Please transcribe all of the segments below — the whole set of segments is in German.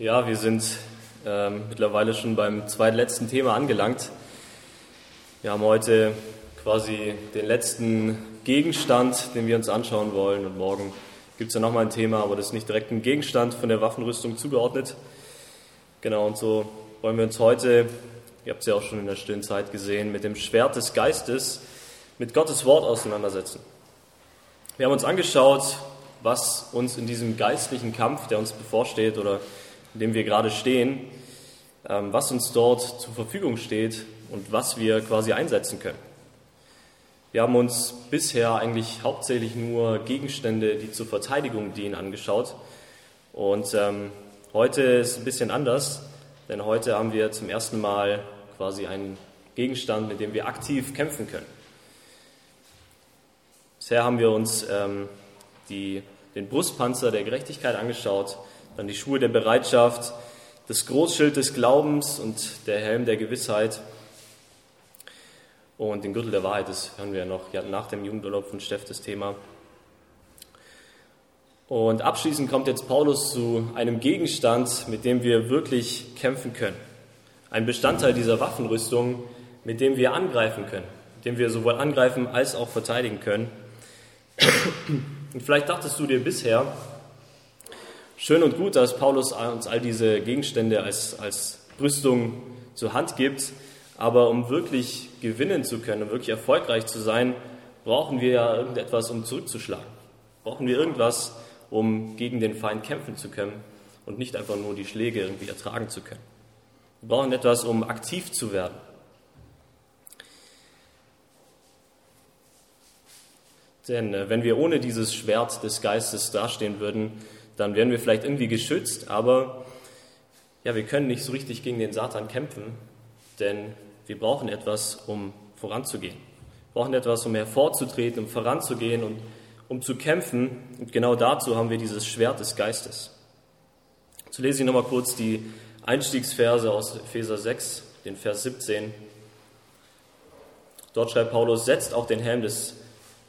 Ja, wir sind ähm, mittlerweile schon beim zweitletzten Thema angelangt. Wir haben heute quasi den letzten Gegenstand, den wir uns anschauen wollen. Und morgen gibt es ja nochmal ein Thema, aber das ist nicht direkt ein Gegenstand von der Waffenrüstung zugeordnet. Genau, und so wollen wir uns heute, ihr habt es ja auch schon in der stillen Zeit gesehen, mit dem Schwert des Geistes, mit Gottes Wort auseinandersetzen. Wir haben uns angeschaut, was uns in diesem geistlichen Kampf, der uns bevorsteht oder in dem wir gerade stehen, ähm, was uns dort zur Verfügung steht und was wir quasi einsetzen können. Wir haben uns bisher eigentlich hauptsächlich nur Gegenstände, die zur Verteidigung dienen, angeschaut. Und ähm, heute ist es ein bisschen anders, denn heute haben wir zum ersten Mal quasi einen Gegenstand, mit dem wir aktiv kämpfen können. Bisher haben wir uns ähm, die, den Brustpanzer der Gerechtigkeit angeschaut, dann die Schuhe der Bereitschaft, das Großschild des Glaubens und der Helm der Gewissheit und den Gürtel der Wahrheit, das hören wir ja noch nach dem Jugendurlaub von Steff das Thema. Und abschließend kommt jetzt Paulus zu einem Gegenstand, mit dem wir wirklich kämpfen können. Ein Bestandteil dieser Waffenrüstung, mit dem wir angreifen können, mit dem wir sowohl angreifen als auch verteidigen können. Und vielleicht dachtest du dir bisher, schön und gut, dass Paulus uns all diese Gegenstände als, als Rüstung zur Hand gibt, aber um wirklich gewinnen zu können, um wirklich erfolgreich zu sein, brauchen wir ja irgendetwas, um zurückzuschlagen. Brauchen wir irgendwas, um gegen den Feind kämpfen zu können und nicht einfach nur die Schläge irgendwie ertragen zu können. Wir brauchen etwas, um aktiv zu werden. Denn äh, wenn wir ohne dieses Schwert des Geistes dastehen würden, dann wären wir vielleicht irgendwie geschützt, aber ja, wir können nicht so richtig gegen den Satan kämpfen, denn wir brauchen etwas, um voranzugehen. Wir brauchen etwas, um hervorzutreten, um voranzugehen und um zu kämpfen. Und genau dazu haben wir dieses Schwert des Geistes. So lese ich nochmal kurz die Einstiegsverse aus Epheser 6, den Vers 17. Dort schreibt Paulus, setzt auch den Helm des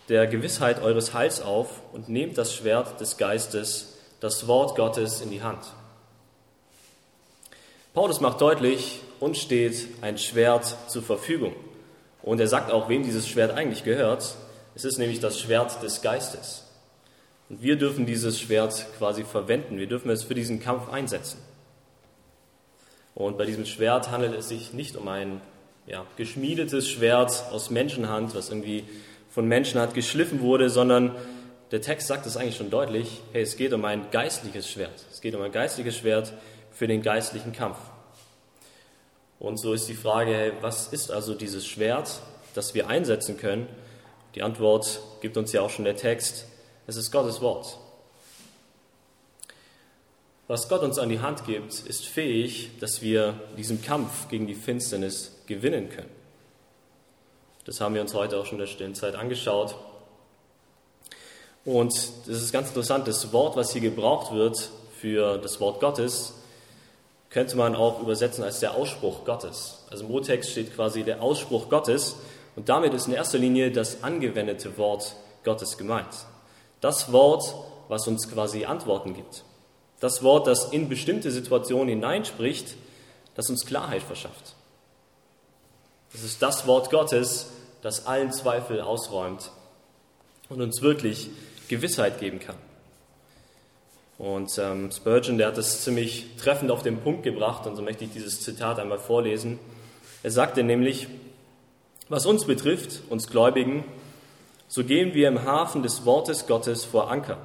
der Gewissheit eures Heils auf und nehmt das Schwert des Geistes, das Wort Gottes, in die Hand. Paulus macht deutlich, uns steht ein Schwert zur Verfügung. Und er sagt auch, wem dieses Schwert eigentlich gehört. Es ist nämlich das Schwert des Geistes. Und wir dürfen dieses Schwert quasi verwenden. Wir dürfen es für diesen Kampf einsetzen. Und bei diesem Schwert handelt es sich nicht um ein ja, geschmiedetes Schwert aus Menschenhand, was irgendwie von Menschen hat geschliffen wurde, sondern der Text sagt es eigentlich schon deutlich, hey, es geht um ein geistliches Schwert. Es geht um ein geistliches Schwert für den geistlichen Kampf. Und so ist die Frage, hey, was ist also dieses Schwert, das wir einsetzen können? Die Antwort gibt uns ja auch schon der Text. Es ist Gottes Wort. Was Gott uns an die Hand gibt, ist fähig, dass wir diesen Kampf gegen die Finsternis gewinnen können. Das haben wir uns heute auch schon in der stillen Zeit angeschaut. Und das ist ganz interessant, das Wort, was hier gebraucht wird für das Wort Gottes, könnte man auch übersetzen als der Ausspruch Gottes. Also im Urtext steht quasi der Ausspruch Gottes und damit ist in erster Linie das angewendete Wort Gottes gemeint. Das Wort, was uns quasi Antworten gibt. Das Wort, das in bestimmte Situationen hineinspricht, das uns Klarheit verschafft. Es ist das Wort Gottes, das allen Zweifel ausräumt und uns wirklich Gewissheit geben kann. Und ähm, Spurgeon, der hat das ziemlich treffend auf den Punkt gebracht, und so möchte ich dieses Zitat einmal vorlesen. Er sagte nämlich, was uns betrifft, uns Gläubigen, so gehen wir im Hafen des Wortes Gottes vor Anker.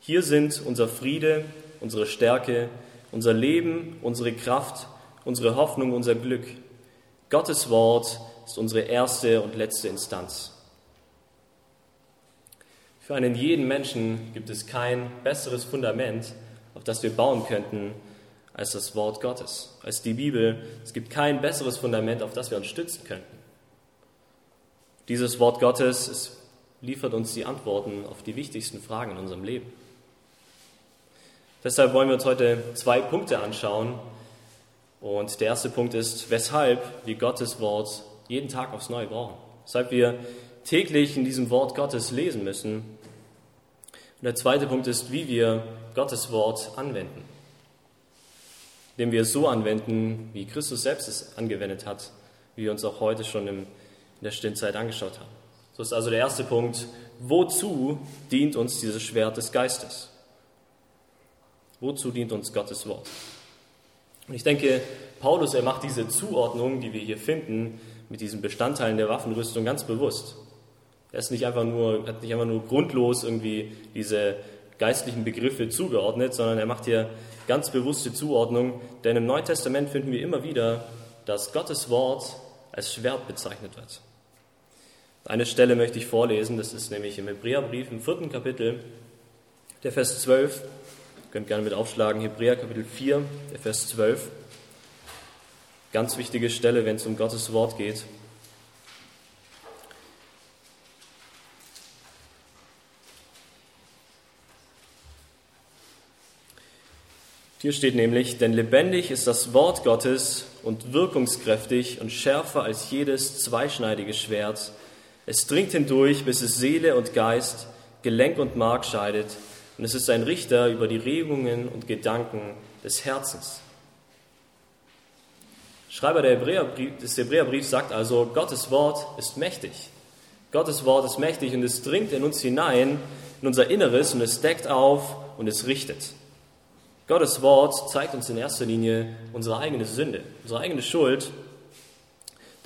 Hier sind unser Friede, unsere Stärke, unser Leben, unsere Kraft, unsere Hoffnung, unser Glück. Gottes Wort ist unsere erste und letzte Instanz. Für einen jeden Menschen gibt es kein besseres Fundament, auf das wir bauen könnten, als das Wort Gottes, als die Bibel. Es gibt kein besseres Fundament, auf das wir uns stützen könnten. Dieses Wort Gottes es liefert uns die Antworten auf die wichtigsten Fragen in unserem Leben. Deshalb wollen wir uns heute zwei Punkte anschauen, und der erste Punkt ist, weshalb wir Gottes Wort jeden Tag aufs Neue brauchen. Weshalb wir täglich in diesem Wort Gottes lesen müssen. Und der zweite Punkt ist, wie wir Gottes Wort anwenden. indem wir es so anwenden, wie Christus selbst es angewendet hat, wie wir uns auch heute schon in der Stillzeit angeschaut haben. So ist also der erste Punkt, wozu dient uns dieses Schwert des Geistes? Wozu dient uns Gottes Wort? Und ich denke, Paulus, er macht diese Zuordnung, die wir hier finden, mit diesen Bestandteilen der Waffenrüstung ganz bewusst. Er ist nicht einfach nur, hat nicht einfach nur grundlos irgendwie diese geistlichen Begriffe zugeordnet, sondern er macht hier ganz bewusste Zuordnung, denn im Neuen Testament finden wir immer wieder, dass Gottes Wort als Schwert bezeichnet wird. Eine Stelle möchte ich vorlesen, das ist nämlich im Hebräerbrief im vierten Kapitel, der Vers 12. Ihr könnt gerne mit aufschlagen, Hebräer Kapitel 4, der Vers 12. Ganz wichtige Stelle, wenn es um Gottes Wort geht. Hier steht nämlich, denn lebendig ist das Wort Gottes und wirkungskräftig und schärfer als jedes zweischneidige Schwert. Es dringt hindurch, bis es Seele und Geist, Gelenk und Mark scheidet, und es ist ein Richter über die Regungen und Gedanken des Herzens. Schreiber des Hebräerbriefs sagt also, Gottes Wort ist mächtig. Gottes Wort ist mächtig und es dringt in uns hinein, in unser Inneres und es deckt auf und es richtet. Gottes Wort zeigt uns in erster Linie unsere eigene Sünde, unsere eigene Schuld.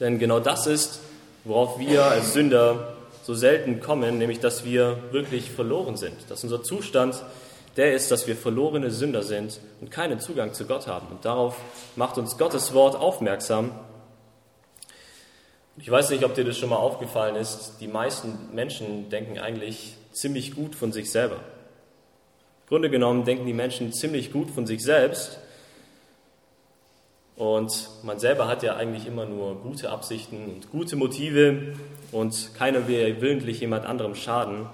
Denn genau das ist, worauf wir als Sünder so selten kommen, nämlich dass wir wirklich verloren sind. Dass unser Zustand der ist, dass wir verlorene Sünder sind und keinen Zugang zu Gott haben. Und darauf macht uns Gottes Wort aufmerksam. Ich weiß nicht, ob dir das schon mal aufgefallen ist. Die meisten Menschen denken eigentlich ziemlich gut von sich selber. Grunde genommen denken die Menschen ziemlich gut von sich selbst. Und man selber hat ja eigentlich immer nur gute Absichten und gute Motive und keiner will willentlich jemand anderem schaden.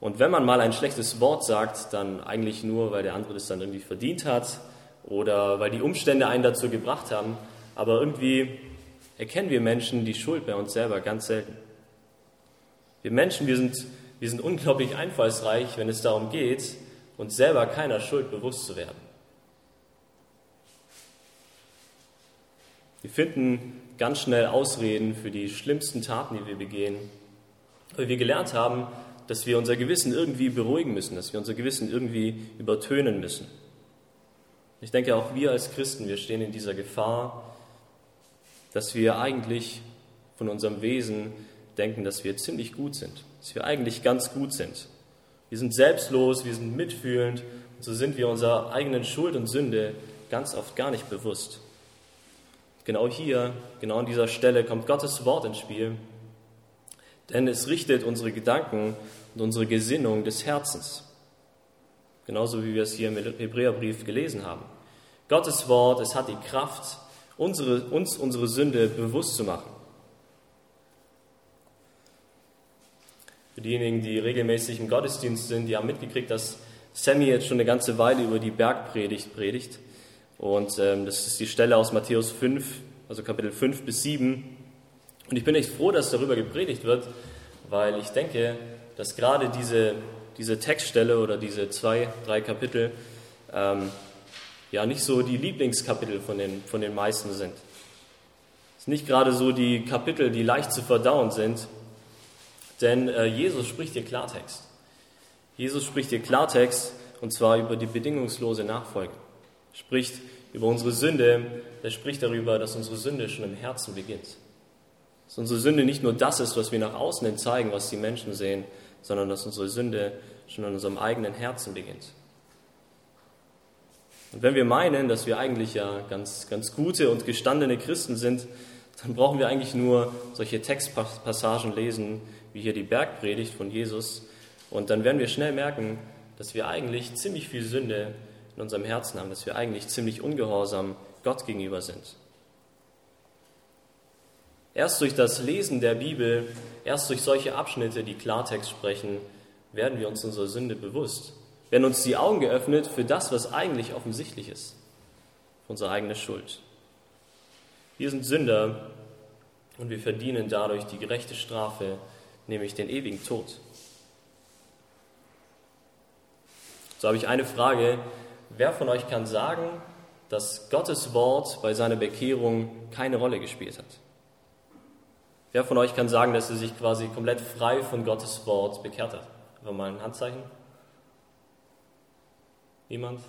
Und wenn man mal ein schlechtes Wort sagt, dann eigentlich nur, weil der andere das dann irgendwie verdient hat oder weil die Umstände einen dazu gebracht haben. Aber irgendwie erkennen wir Menschen die Schuld bei uns selber ganz selten. Wir Menschen, wir sind wir sind unglaublich einfallsreich, wenn es darum geht, uns selber keiner Schuld bewusst zu werden. Wir finden ganz schnell Ausreden für die schlimmsten Taten, die wir begehen, weil wir gelernt haben, dass wir unser Gewissen irgendwie beruhigen müssen, dass wir unser Gewissen irgendwie übertönen müssen. Ich denke, auch wir als Christen, wir stehen in dieser Gefahr, dass wir eigentlich von unserem Wesen denken, dass wir ziemlich gut sind, dass wir eigentlich ganz gut sind. Wir sind selbstlos, wir sind mitfühlend und so sind wir unserer eigenen Schuld und Sünde ganz oft gar nicht bewusst. Genau hier, genau an dieser Stelle kommt Gottes Wort ins Spiel, denn es richtet unsere Gedanken und unsere Gesinnung des Herzens. Genauso wie wir es hier im Hebräerbrief gelesen haben. Gottes Wort, es hat die Kraft, unsere, uns unsere Sünde bewusst zu machen. Diejenigen, die regelmäßig im Gottesdienst sind, die haben mitgekriegt, dass Sammy jetzt schon eine ganze Weile über die Bergpredigt predigt. Und ähm, das ist die Stelle aus Matthäus 5, also Kapitel 5 bis 7. Und ich bin echt froh, dass darüber gepredigt wird, weil ich denke, dass gerade diese, diese Textstelle oder diese zwei, drei Kapitel ähm, ja nicht so die Lieblingskapitel von den, von den meisten sind. Es sind nicht gerade so die Kapitel, die leicht zu verdauen sind, denn äh, Jesus spricht hier Klartext. Jesus spricht hier Klartext und zwar über die bedingungslose Nachfolge. Er spricht über unsere Sünde, er spricht darüber, dass unsere Sünde schon im Herzen beginnt. Dass unsere Sünde nicht nur das ist, was wir nach außen hin zeigen, was die Menschen sehen, sondern dass unsere Sünde schon in unserem eigenen Herzen beginnt. Und wenn wir meinen, dass wir eigentlich ja ganz, ganz gute und gestandene Christen sind, dann brauchen wir eigentlich nur solche Textpassagen lesen, wie hier die Bergpredigt von Jesus. Und dann werden wir schnell merken, dass wir eigentlich ziemlich viel Sünde in unserem Herzen haben, dass wir eigentlich ziemlich ungehorsam Gott gegenüber sind. Erst durch das Lesen der Bibel, erst durch solche Abschnitte, die Klartext sprechen, werden wir uns unserer Sünde bewusst, werden uns die Augen geöffnet für das, was eigentlich offensichtlich ist, unsere eigene Schuld. Wir sind Sünder und wir verdienen dadurch die gerechte Strafe, nämlich den ewigen Tod. So habe ich eine Frage. Wer von euch kann sagen, dass Gottes Wort bei seiner Bekehrung keine Rolle gespielt hat? Wer von euch kann sagen, dass er sich quasi komplett frei von Gottes Wort bekehrt hat? Einfach mal ein Handzeichen. Niemand?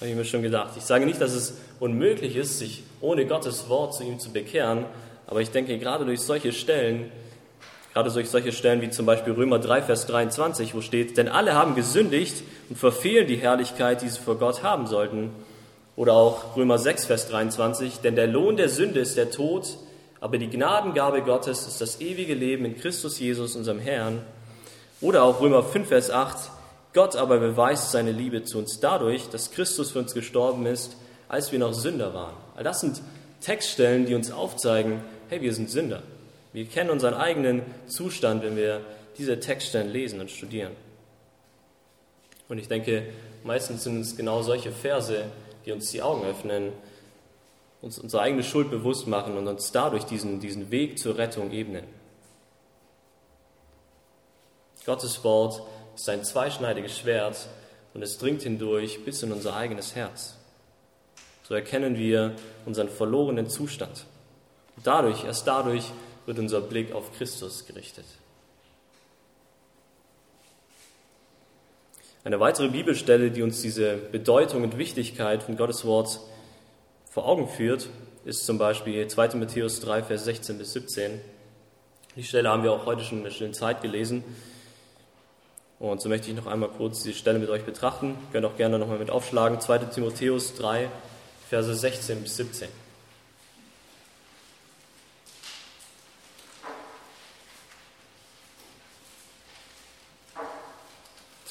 Habe ich mir schon gedacht. Ich sage nicht, dass es unmöglich ist, sich ohne Gottes Wort zu ihm zu bekehren, aber ich denke, gerade durch solche Stellen, gerade solche Stellen wie zum Beispiel Römer 3, Vers 23, wo steht, denn alle haben gesündigt und verfehlen die Herrlichkeit, die sie vor Gott haben sollten. Oder auch Römer 6, Vers 23, denn der Lohn der Sünde ist der Tod, aber die Gnadengabe Gottes ist das ewige Leben in Christus Jesus, unserem Herrn. Oder auch Römer 5, Vers 8, Gott aber beweist seine Liebe zu uns dadurch, dass Christus für uns gestorben ist, als wir noch Sünder waren. All das sind Textstellen, die uns aufzeigen, hey, wir sind Sünder. Wir kennen unseren eigenen Zustand, wenn wir diese Textstellen lesen und studieren. Und ich denke, meistens sind es genau solche Verse, die uns die Augen öffnen, uns unsere eigene Schuld bewusst machen und uns dadurch diesen, diesen Weg zur Rettung ebnen. Gottes Wort ist ein zweischneidiges Schwert und es dringt hindurch bis in unser eigenes Herz. So erkennen wir unseren verlorenen Zustand. Dadurch, erst dadurch wird unser Blick auf Christus gerichtet. Eine weitere Bibelstelle, die uns diese Bedeutung und Wichtigkeit von Gottes Wort vor Augen führt, ist zum Beispiel 2. Matthäus 3, Vers 16 bis 17. Die Stelle haben wir auch heute schon in der stillen Zeit gelesen. Und so möchte ich noch einmal kurz die Stelle mit euch betrachten. Ihr könnt auch gerne nochmal mit aufschlagen. 2. Timotheus 3, Verse 16 bis 17.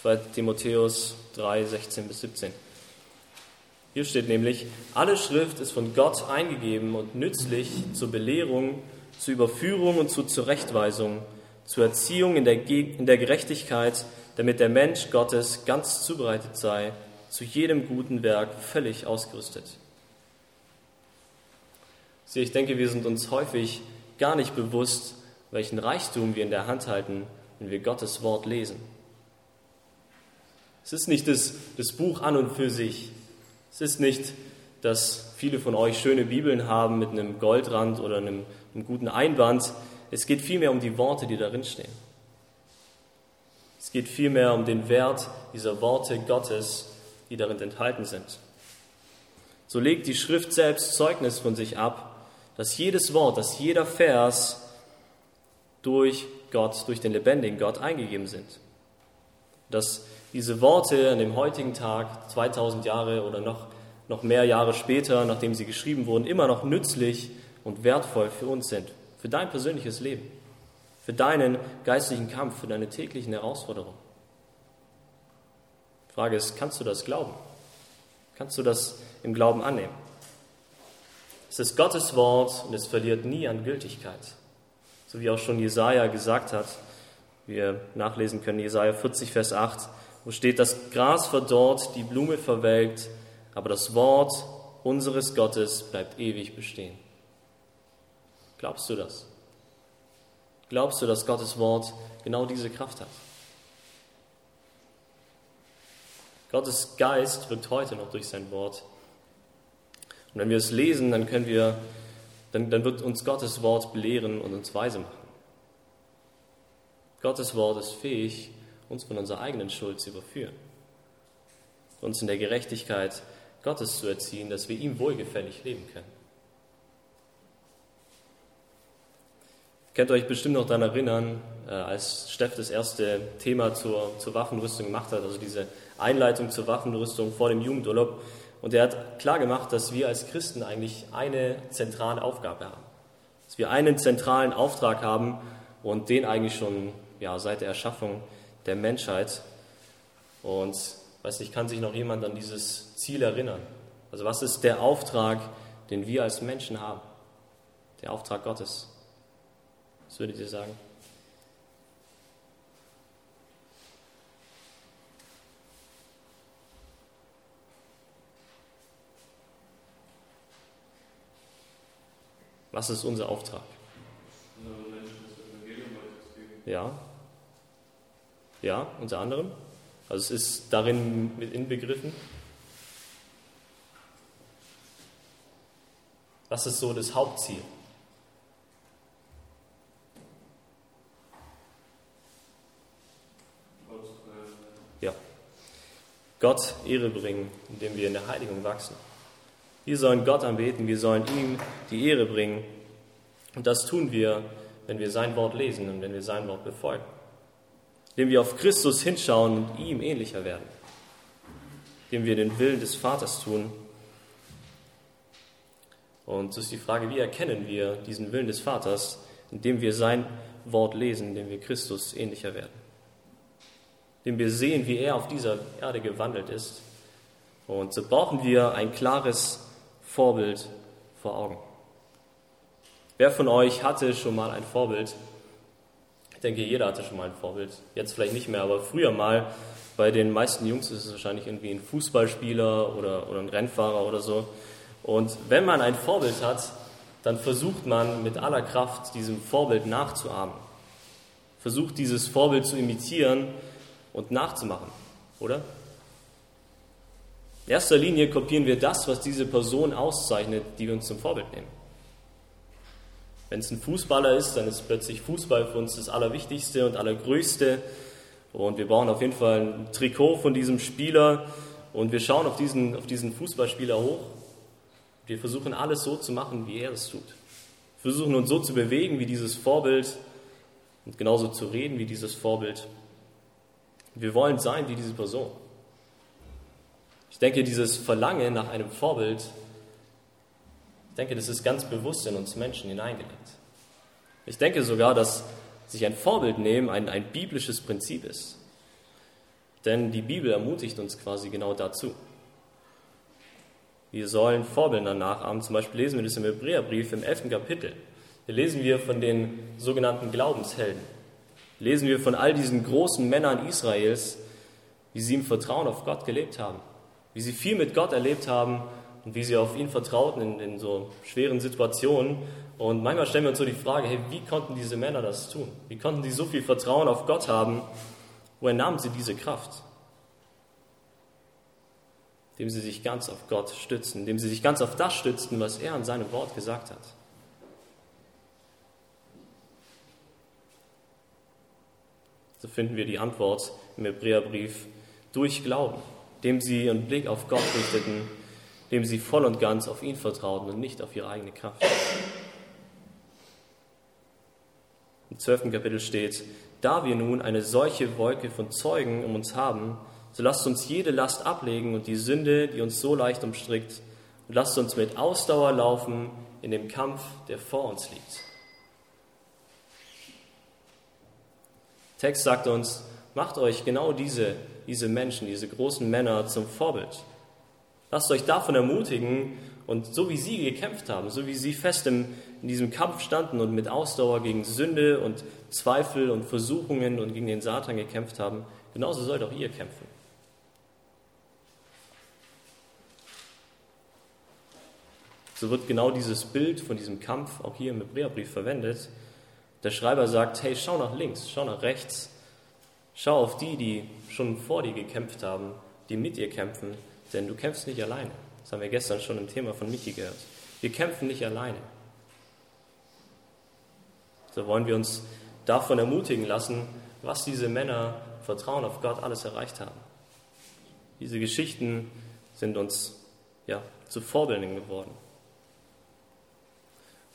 2. Timotheus 3, 16 bis 17. Hier steht nämlich, alle Schrift ist von Gott eingegeben und nützlich zur Belehrung, zur Überführung und zur Zurechtweisung, zur Erziehung in der, in der Gerechtigkeit, damit der Mensch Gottes ganz zubereitet sei, zu jedem guten Werk völlig ausgerüstet. Sie, ich denke, wir sind uns häufig gar nicht bewusst, welchen Reichtum wir in der Hand halten, wenn wir Gottes Wort lesen. Es ist nicht das, das Buch an und für sich. Es ist nicht, dass viele von euch schöne Bibeln haben mit einem Goldrand oder einem, einem guten Einband. Es geht vielmehr um die Worte, die darin stehen. Es geht vielmehr um den Wert dieser Worte Gottes, die darin enthalten sind. So legt die Schrift selbst Zeugnis von sich ab, dass jedes Wort, dass jeder Vers durch Gott, durch den lebendigen Gott eingegeben sind. Dass diese Worte an dem heutigen Tag, 2000 Jahre oder noch, noch mehr Jahre später, nachdem sie geschrieben wurden, immer noch nützlich und wertvoll für uns sind, für dein persönliches Leben für deinen geistlichen Kampf, für deine täglichen Herausforderungen. Die Frage ist, kannst du das glauben? Kannst du das im Glauben annehmen? Es ist Gottes Wort und es verliert nie an Gültigkeit. So wie auch schon Jesaja gesagt hat, wir nachlesen können, Jesaja 40, Vers 8, wo steht, das Gras verdorrt, die Blume verwelkt, aber das Wort unseres Gottes bleibt ewig bestehen. Glaubst du das? Glaubst du, dass Gottes Wort genau diese Kraft hat? Gottes Geist wirkt heute noch durch sein Wort. Und wenn wir es lesen, dann können wir, dann, dann wird uns Gottes Wort belehren und uns weise machen. Gottes Wort ist fähig, uns von unserer eigenen Schuld zu überführen, uns in der Gerechtigkeit Gottes zu erziehen, dass wir ihm wohlgefällig leben können. könnt euch bestimmt noch daran erinnern, äh, als Steff das erste Thema zur, zur Waffenrüstung gemacht hat, also diese Einleitung zur Waffenrüstung vor dem Jugendurlaub. Und er hat klar gemacht, dass wir als Christen eigentlich eine zentrale Aufgabe haben. Dass wir einen zentralen Auftrag haben und den eigentlich schon ja, seit der Erschaffung der Menschheit. Und weiß nicht, kann sich noch jemand an dieses Ziel erinnern? Also was ist der Auftrag, den wir als Menschen haben? Der Auftrag Gottes. Was würdet ihr sagen? Was ist unser Auftrag? Ja. Ja, unter anderem. Also es ist darin mit inbegriffen. Was ist so das Hauptziel? Ja. Gott Ehre bringen, indem wir in der Heiligung wachsen. Wir sollen Gott anbeten, wir sollen ihm die Ehre bringen. Und das tun wir, wenn wir sein Wort lesen und wenn wir sein Wort befolgen. Indem wir auf Christus hinschauen und ihm ähnlicher werden. Indem wir den Willen des Vaters tun und so ist die Frage, wie erkennen wir diesen Willen des Vaters, indem wir sein Wort lesen, indem wir Christus ähnlicher werden. Indem wir sehen, wie er auf dieser Erde gewandelt ist. Und so brauchen wir ein klares Vorbild vor Augen. Wer von euch hatte schon mal ein Vorbild? Ich denke, jeder hatte schon mal ein Vorbild. Jetzt vielleicht nicht mehr, aber früher mal. Bei den meisten Jungs ist es wahrscheinlich irgendwie ein Fußballspieler oder, oder ein Rennfahrer oder so. Und wenn man ein Vorbild hat, dann versucht man mit aller Kraft diesem Vorbild nachzuahmen. Versucht dieses Vorbild zu imitieren und nachzumachen, oder? In erster Linie kopieren wir das, was diese Person auszeichnet, die wir uns zum Vorbild nehmen. Wenn es ein Fußballer ist, dann ist plötzlich Fußball für uns das Allerwichtigste und Allergrößte. Und wir brauchen auf jeden Fall ein Trikot von diesem Spieler. Und wir schauen auf diesen, auf diesen Fußballspieler hoch wir versuchen alles so zu machen, wie er es tut. Wir versuchen uns so zu bewegen wie dieses Vorbild und genauso zu reden wie dieses Vorbild. Wir wollen sein wie diese Person. Ich denke, dieses Verlangen nach einem Vorbild, ich denke, das ist ganz bewusst in uns Menschen hineingelegt. Ich denke sogar, dass sich ein Vorbild nehmen ein, ein biblisches Prinzip ist. Denn die Bibel ermutigt uns quasi genau dazu. Wir sollen Vorbilder nachahmen. Zum Beispiel lesen wir das im Hebräerbrief im 11. Kapitel. Hier lesen wir von den sogenannten Glaubenshelden. Lesen wir von all diesen großen Männern Israels, wie sie im Vertrauen auf Gott gelebt haben. Wie sie viel mit Gott erlebt haben und wie sie auf ihn vertrauten in, in so schweren Situationen. Und manchmal stellen wir uns so die Frage, hey, wie konnten diese Männer das tun? Wie konnten sie so viel Vertrauen auf Gott haben? Woher nahmen sie diese Kraft? indem sie sich ganz auf Gott stützen, indem sie sich ganz auf das stützten, was er in seinem Wort gesagt hat. So finden wir die Antwort im Hebräerbrief durch Glauben, dem sie ihren Blick auf Gott richteten, dem sie voll und ganz auf ihn vertrauten und nicht auf ihre eigene Kraft. Im zwölften Kapitel steht, da wir nun eine solche Wolke von Zeugen um uns haben, so lasst uns jede Last ablegen und die Sünde, die uns so leicht umstrickt, und lasst uns mit Ausdauer laufen in dem Kampf, der vor uns liegt. Der Text sagt uns, macht euch genau diese, diese Menschen, diese großen Männer zum Vorbild. Lasst euch davon ermutigen und so wie sie gekämpft haben, so wie sie fest im, in diesem Kampf standen und mit Ausdauer gegen Sünde und Zweifel und Versuchungen und gegen den Satan gekämpft haben, genauso sollt auch ihr kämpfen. so wird genau dieses Bild von diesem Kampf auch hier im Hebräerbrief verwendet. Der Schreiber sagt, hey, schau nach links, schau nach rechts, schau auf die, die schon vor dir gekämpft haben, die mit dir kämpfen, denn du kämpfst nicht alleine. Das haben wir gestern schon im Thema von Michi gehört. Wir kämpfen nicht alleine. So wollen wir uns davon ermutigen lassen, was diese Männer Vertrauen auf Gott alles erreicht haben. Diese Geschichten sind uns ja, zu Vorbildern geworden.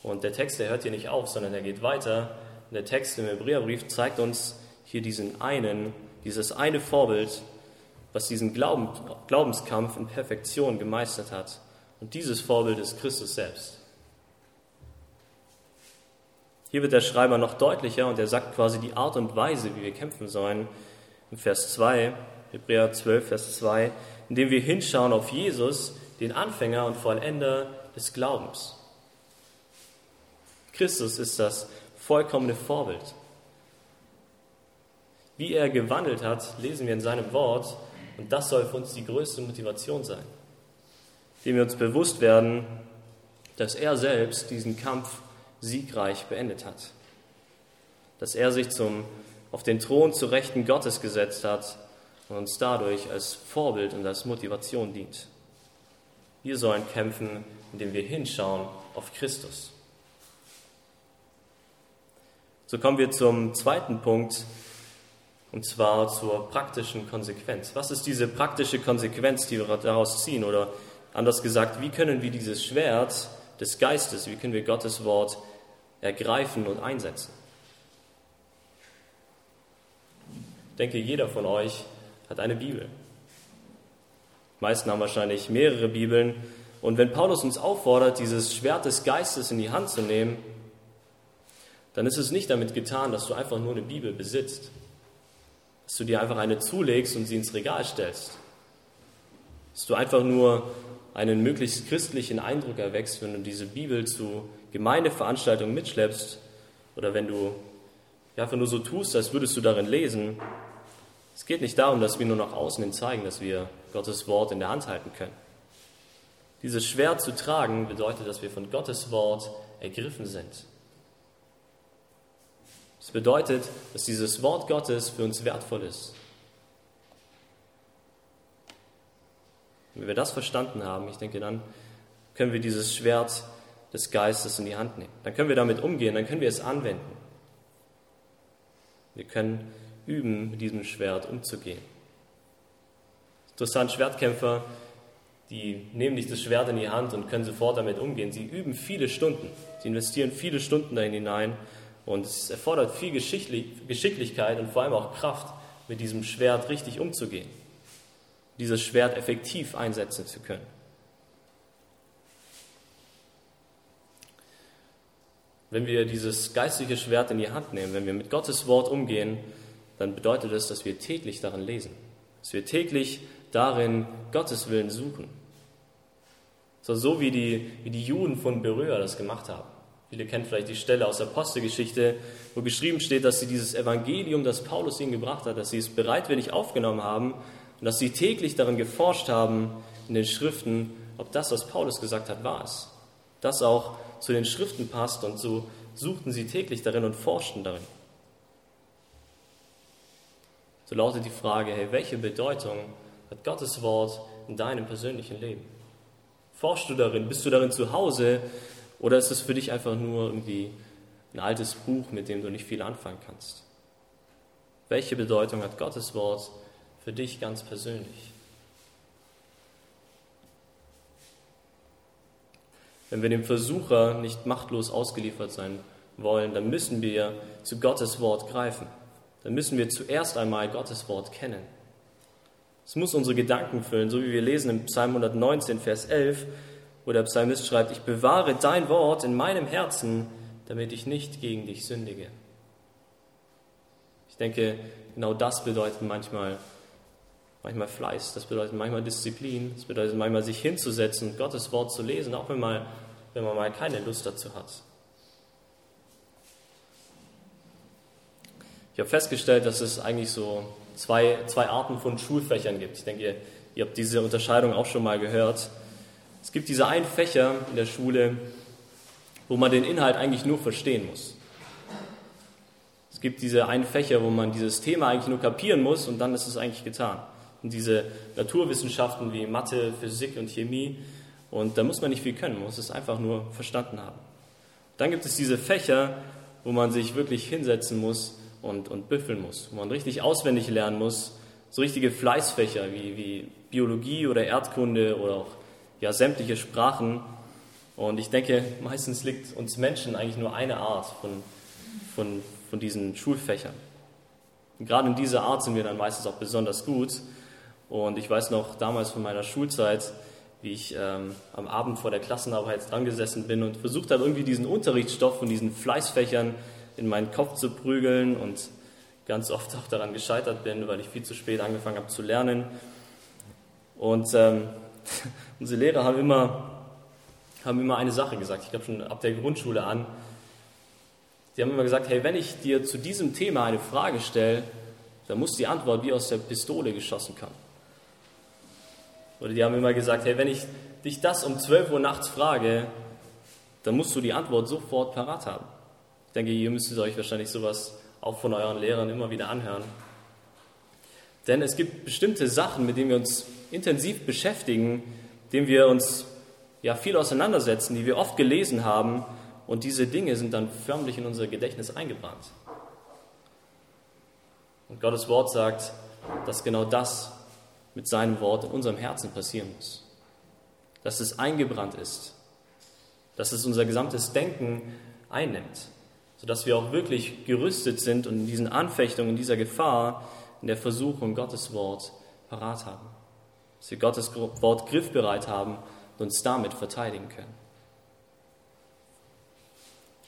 Und der Text, der hört hier nicht auf, sondern er geht weiter. Der Text im Hebräerbrief zeigt uns hier diesen einen, dieses eine Vorbild, was diesen Glauben, Glaubenskampf in Perfektion gemeistert hat. Und dieses Vorbild ist Christus selbst. Hier wird der Schreiber noch deutlicher und er sagt quasi die Art und Weise, wie wir kämpfen sollen. In Vers 2, Hebräer 12, Vers 2, indem wir hinschauen auf Jesus, den Anfänger und Vollender des Glaubens. Christus ist das vollkommene Vorbild. Wie er gewandelt hat, lesen wir in seinem Wort und das soll für uns die größte Motivation sein, indem wir uns bewusst werden, dass er selbst diesen Kampf siegreich beendet hat, dass er sich zum, auf den Thron zu Rechten Gottes gesetzt hat und uns dadurch als Vorbild und als Motivation dient. Wir sollen kämpfen, indem wir hinschauen auf Christus. So kommen wir zum zweiten Punkt, und zwar zur praktischen Konsequenz. Was ist diese praktische Konsequenz, die wir daraus ziehen? Oder anders gesagt, wie können wir dieses Schwert des Geistes, wie können wir Gottes Wort ergreifen und einsetzen? Ich denke, jeder von euch hat eine Bibel. Die meisten haben wahrscheinlich mehrere Bibeln. Und wenn Paulus uns auffordert, dieses Schwert des Geistes in die Hand zu nehmen, dann ist es nicht damit getan, dass du einfach nur eine Bibel besitzt, dass du dir einfach eine zulegst und sie ins Regal stellst, dass du einfach nur einen möglichst christlichen Eindruck erwächst, wenn du diese Bibel zu Gemeindeveranstaltungen mitschleppst oder wenn du einfach nur so tust, als würdest du darin lesen, es geht nicht darum, dass wir nur nach außen hin zeigen, dass wir Gottes Wort in der Hand halten können. Dieses Schwert zu tragen bedeutet, dass wir von Gottes Wort ergriffen sind. Es bedeutet, dass dieses Wort Gottes für uns wertvoll ist. Wenn wir das verstanden haben, ich denke, dann können wir dieses Schwert des Geistes in die Hand nehmen. Dann können wir damit umgehen, dann können wir es anwenden. Wir können üben, mit diesem Schwert umzugehen. Interessant, Schwertkämpfer, die nehmen nicht das Schwert in die Hand und können sofort damit umgehen. Sie üben viele Stunden. Sie investieren viele Stunden dahin hinein und es erfordert viel Geschicklichkeit und vor allem auch Kraft, mit diesem Schwert richtig umzugehen. Dieses Schwert effektiv einsetzen zu können. Wenn wir dieses geistliche Schwert in die Hand nehmen, wenn wir mit Gottes Wort umgehen, dann bedeutet das, dass wir täglich darin lesen, dass wir täglich darin Gottes Willen suchen. So, so wie, die, wie die Juden von Beröa das gemacht haben. Viele kennen vielleicht die Stelle aus der Apostelgeschichte, wo geschrieben steht, dass sie dieses Evangelium, das Paulus ihnen gebracht hat, dass sie es bereitwillig aufgenommen haben und dass sie täglich darin geforscht haben in den Schriften, ob das, was Paulus gesagt hat, wahr ist. Das auch zu den Schriften passt und so suchten sie täglich darin und forschten darin. So lautet die Frage, hey, welche Bedeutung hat Gottes Wort in deinem persönlichen Leben? Forschst du darin? Bist du darin zu Hause? Oder ist es für dich einfach nur irgendwie ein altes Buch, mit dem du nicht viel anfangen kannst? Welche Bedeutung hat Gottes Wort für dich ganz persönlich? Wenn wir dem Versucher nicht machtlos ausgeliefert sein wollen, dann müssen wir zu Gottes Wort greifen dann müssen wir zuerst einmal Gottes Wort kennen. Es muss unsere Gedanken füllen, so wie wir lesen im Psalm 119, Vers 11, wo der Psalmist schreibt, ich bewahre dein Wort in meinem Herzen, damit ich nicht gegen dich sündige. Ich denke, genau das bedeutet manchmal, manchmal Fleiß, das bedeutet manchmal Disziplin, das bedeutet manchmal sich hinzusetzen Gottes Wort zu lesen, auch wenn man, wenn man mal keine Lust dazu hat. Ich habe festgestellt, dass es eigentlich so zwei, zwei Arten von Schulfächern gibt. Ich denke, ihr, ihr habt diese Unterscheidung auch schon mal gehört. Es gibt diese einen Fächer in der Schule, wo man den Inhalt eigentlich nur verstehen muss. Es gibt diese einen Fächer, wo man dieses Thema eigentlich nur kapieren muss und dann ist es eigentlich getan. Und diese Naturwissenschaften wie Mathe, Physik und Chemie, und da muss man nicht viel können, man muss es einfach nur verstanden haben. Dann gibt es diese Fächer, wo man sich wirklich hinsetzen muss und, und büffeln muss, wo man richtig auswendig lernen muss, so richtige Fleißfächer wie, wie Biologie oder Erdkunde oder auch ja, sämtliche Sprachen. Und ich denke, meistens liegt uns Menschen eigentlich nur eine Art von, von, von diesen Schulfächern. Und gerade in dieser Art sind wir dann meistens auch besonders gut. Und ich weiß noch damals von meiner Schulzeit, wie ich ähm, am Abend vor der Klassenarbeit dran gesessen bin und versucht habe, irgendwie diesen Unterrichtsstoff von diesen Fleißfächern in meinen Kopf zu prügeln und ganz oft auch daran gescheitert bin, weil ich viel zu spät angefangen habe zu lernen. Und ähm, unsere Lehrer haben immer, haben immer eine Sache gesagt, ich glaube schon ab der Grundschule an. Die haben immer gesagt, hey, wenn ich dir zu diesem Thema eine Frage stelle, dann muss die Antwort wie aus der Pistole geschossen kommen. Oder die haben immer gesagt, hey, wenn ich dich das um 12 Uhr nachts frage, dann musst du die Antwort sofort parat haben. Ich denke, ihr müsstet euch wahrscheinlich sowas auch von euren Lehrern immer wieder anhören. Denn es gibt bestimmte Sachen, mit denen wir uns intensiv beschäftigen, dem wir uns ja viel auseinandersetzen, die wir oft gelesen haben und diese Dinge sind dann förmlich in unser Gedächtnis eingebrannt. Und Gottes Wort sagt, dass genau das mit seinem Wort in unserem Herzen passieren muss. Dass es eingebrannt ist, dass es unser gesamtes Denken einnimmt, sodass wir auch wirklich gerüstet sind und in diesen Anfechtungen, in dieser Gefahr, in der Versuchung Gottes Wort parat haben. Dass wir Gottes Wort griffbereit haben und uns damit verteidigen können.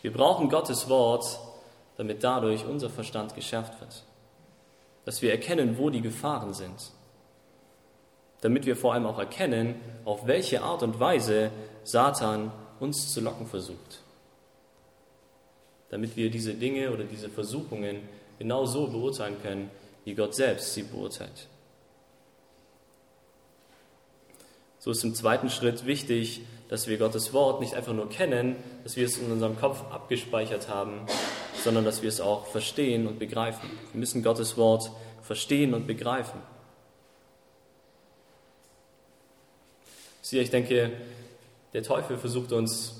Wir brauchen Gottes Wort, damit dadurch unser Verstand geschärft wird. Dass wir erkennen, wo die Gefahren sind. Damit wir vor allem auch erkennen, auf welche Art und Weise Satan uns zu locken versucht. Damit wir diese Dinge oder diese Versuchungen genau so beurteilen können, wie Gott selbst sie beurteilt. So ist im zweiten Schritt wichtig, dass wir Gottes Wort nicht einfach nur kennen, dass wir es in unserem Kopf abgespeichert haben, sondern dass wir es auch verstehen und begreifen. Wir müssen Gottes Wort verstehen und begreifen. Sieh, ich denke, der Teufel versucht uns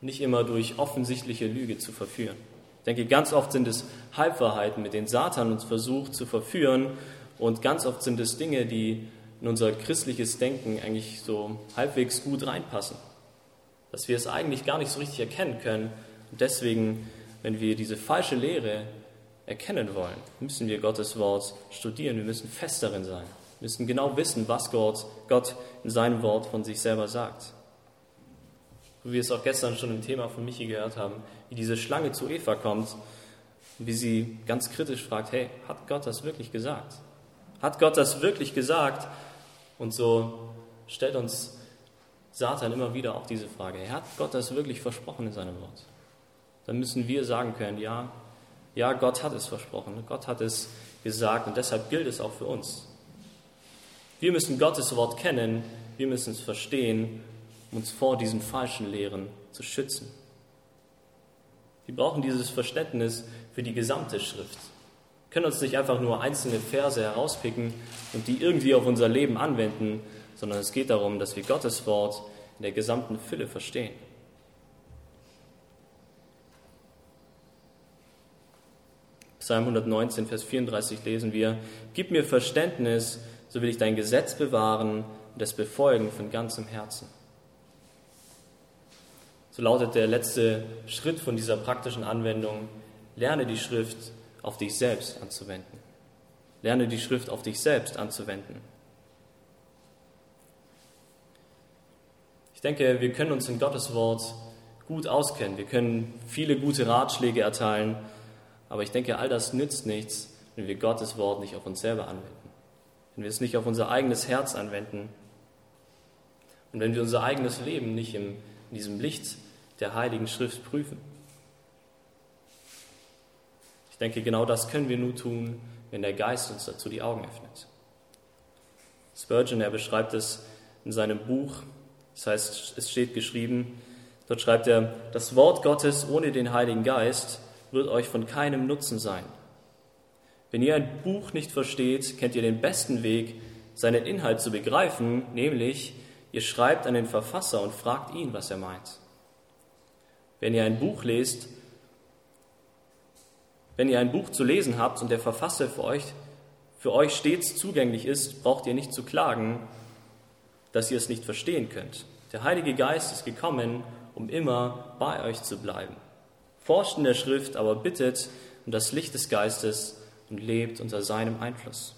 nicht immer durch offensichtliche Lüge zu verführen. Ich denke, ganz oft sind es Halbwahrheiten, mit denen Satan uns versucht zu verführen und ganz oft sind es Dinge, die in unser christliches Denken eigentlich so halbwegs gut reinpassen. Dass wir es eigentlich gar nicht so richtig erkennen können. Und deswegen, wenn wir diese falsche Lehre erkennen wollen, müssen wir Gottes Wort studieren. Wir müssen fest darin sein. Wir müssen genau wissen, was Gott, Gott in seinem Wort von sich selber sagt. Wie wir es auch gestern schon im Thema von Michi gehört haben, wie diese Schlange zu Eva kommt und wie sie ganz kritisch fragt, hey, hat Gott das wirklich gesagt? Hat Gott das wirklich gesagt? Und so stellt uns Satan immer wieder auch diese Frage, hat Gott das wirklich versprochen in seinem Wort? Dann müssen wir sagen können, ja, ja, Gott hat es versprochen, Gott hat es gesagt und deshalb gilt es auch für uns. Wir müssen Gottes Wort kennen, wir müssen es verstehen, um uns vor diesen falschen Lehren zu schützen. Wir brauchen dieses Verständnis für die gesamte Schrift können uns nicht einfach nur einzelne Verse herauspicken und die irgendwie auf unser Leben anwenden, sondern es geht darum, dass wir Gottes Wort in der gesamten Fülle verstehen. Psalm 119, Vers 34 lesen wir, Gib mir Verständnis, so will ich dein Gesetz bewahren und es befolgen von ganzem Herzen. So lautet der letzte Schritt von dieser praktischen Anwendung, lerne die Schrift auf dich selbst anzuwenden. Lerne die Schrift auf dich selbst anzuwenden. Ich denke, wir können uns in Gottes Wort gut auskennen. Wir können viele gute Ratschläge erteilen. Aber ich denke, all das nützt nichts, wenn wir Gottes Wort nicht auf uns selber anwenden. Wenn wir es nicht auf unser eigenes Herz anwenden. Und wenn wir unser eigenes Leben nicht in diesem Licht der Heiligen Schrift prüfen. Denke, genau das können wir nur tun, wenn der Geist uns dazu die Augen öffnet. Spurgeon, er beschreibt es in seinem Buch, das heißt, es steht geschrieben, dort schreibt er, das Wort Gottes ohne den Heiligen Geist wird euch von keinem Nutzen sein. Wenn ihr ein Buch nicht versteht, kennt ihr den besten Weg, seinen Inhalt zu begreifen, nämlich ihr schreibt an den Verfasser und fragt ihn, was er meint. Wenn ihr ein Buch lest, wenn ihr ein Buch zu lesen habt und der Verfasser für euch, für euch stets zugänglich ist, braucht ihr nicht zu klagen, dass ihr es nicht verstehen könnt. Der Heilige Geist ist gekommen, um immer bei euch zu bleiben. Forscht in der Schrift, aber bittet um das Licht des Geistes und lebt unter seinem Einfluss.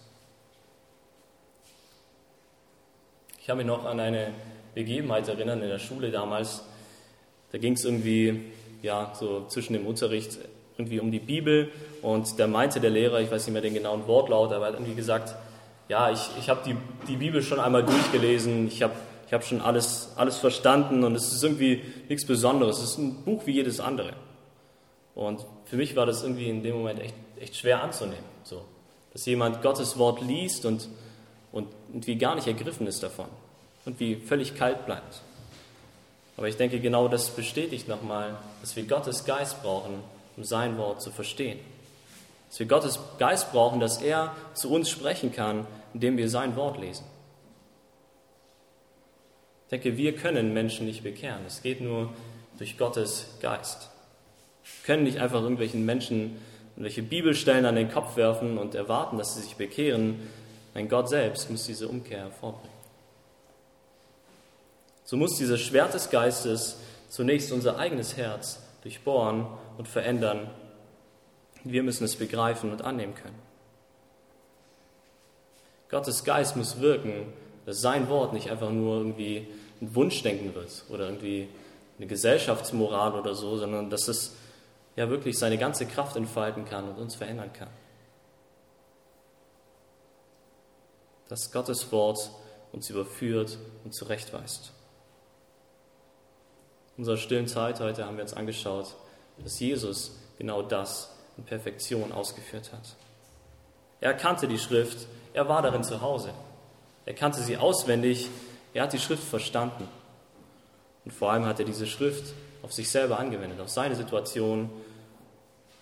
Ich habe mich noch an eine Begebenheit erinnern in der Schule damals. Da ging es irgendwie ja, so zwischen dem Unterricht irgendwie um die Bibel und da meinte der Lehrer, ich weiß nicht mehr den genauen Wortlaut, aber er hat irgendwie gesagt, ja, ich, ich habe die, die Bibel schon einmal durchgelesen, ich habe ich hab schon alles, alles verstanden und es ist irgendwie nichts Besonderes, es ist ein Buch wie jedes andere. Und für mich war das irgendwie in dem Moment echt, echt schwer anzunehmen, so, dass jemand Gottes Wort liest und, und irgendwie gar nicht ergriffen ist davon und wie völlig kalt bleibt. Aber ich denke, genau das bestätigt nochmal, dass wir Gottes Geist brauchen, um sein Wort zu verstehen. Dass wir Gottes Geist brauchen, dass er zu uns sprechen kann, indem wir sein Wort lesen. Ich denke, wir können Menschen nicht bekehren. Es geht nur durch Gottes Geist. Wir können nicht einfach irgendwelchen Menschen irgendwelche Bibelstellen an den Kopf werfen und erwarten, dass sie sich bekehren. Ein Gott selbst muss diese Umkehr hervorbringen. So muss dieses Schwert des Geistes zunächst unser eigenes Herz durchbohren und verändern. Wir müssen es begreifen und annehmen können. Gottes Geist muss wirken, dass sein Wort nicht einfach nur irgendwie ein Wunschdenken wird oder irgendwie eine Gesellschaftsmoral oder so, sondern dass es ja wirklich seine ganze Kraft entfalten kann und uns verändern kann. Dass Gottes Wort uns überführt und zurechtweist. In unserer stillen Zeit heute haben wir uns angeschaut, dass Jesus genau das in Perfektion ausgeführt hat. Er kannte die Schrift, er war darin zu Hause. Er kannte sie auswendig, er hat die Schrift verstanden. Und vor allem hat er diese Schrift auf sich selber angewendet, auf seine Situation.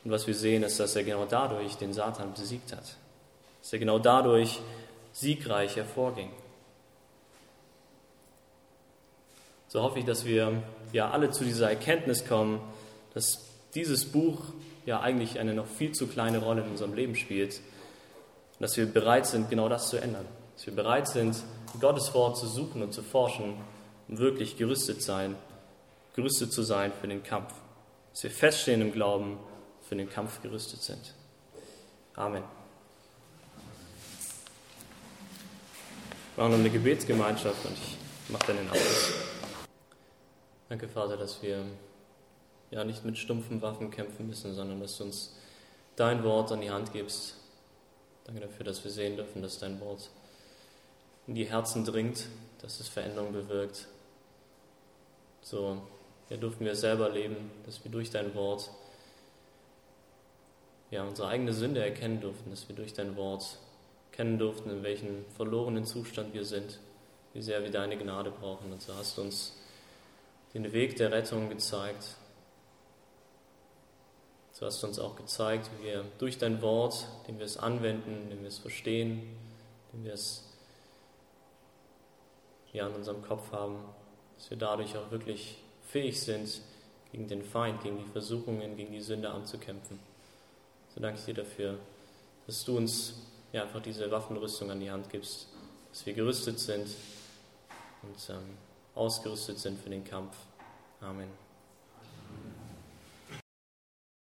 Und was wir sehen, ist, dass er genau dadurch den Satan besiegt hat. Dass er genau dadurch siegreich hervorging. So hoffe ich, dass wir ja alle zu dieser Erkenntnis kommen, dass dieses Buch ja eigentlich eine noch viel zu kleine Rolle in unserem Leben spielt. Und dass wir bereit sind, genau das zu ändern. Dass wir bereit sind, Gottes Wort zu suchen und zu forschen, um wirklich gerüstet sein, gerüstet zu sein für den Kampf. Dass wir feststehen im Glauben, für den Kampf gerüstet sind. Amen. Wir machen eine Gebetsgemeinschaft und ich mache dann den Abschluss. Danke, Vater, dass wir ja nicht mit stumpfen Waffen kämpfen müssen, sondern dass du uns dein Wort an die Hand gibst. Danke dafür, dass wir sehen dürfen, dass dein Wort in die Herzen dringt, dass es Veränderung bewirkt. So ja, durften wir selber leben, dass wir durch dein Wort ja, unsere eigene Sünde erkennen durften, dass wir durch dein Wort kennen durften, in welchem verlorenen Zustand wir sind, wie sehr wir deine Gnade brauchen. Und so hast du uns den Weg der Rettung gezeigt. So hast du uns auch gezeigt, wie wir durch dein Wort, indem wir es anwenden, indem wir es verstehen, indem wir es ja, in unserem Kopf haben, dass wir dadurch auch wirklich fähig sind, gegen den Feind, gegen die Versuchungen, gegen die Sünde anzukämpfen. So danke ich dir dafür, dass du uns ja, einfach diese Waffenrüstung an die Hand gibst, dass wir gerüstet sind und ähm, ausgerüstet sind für den Kampf. Amen.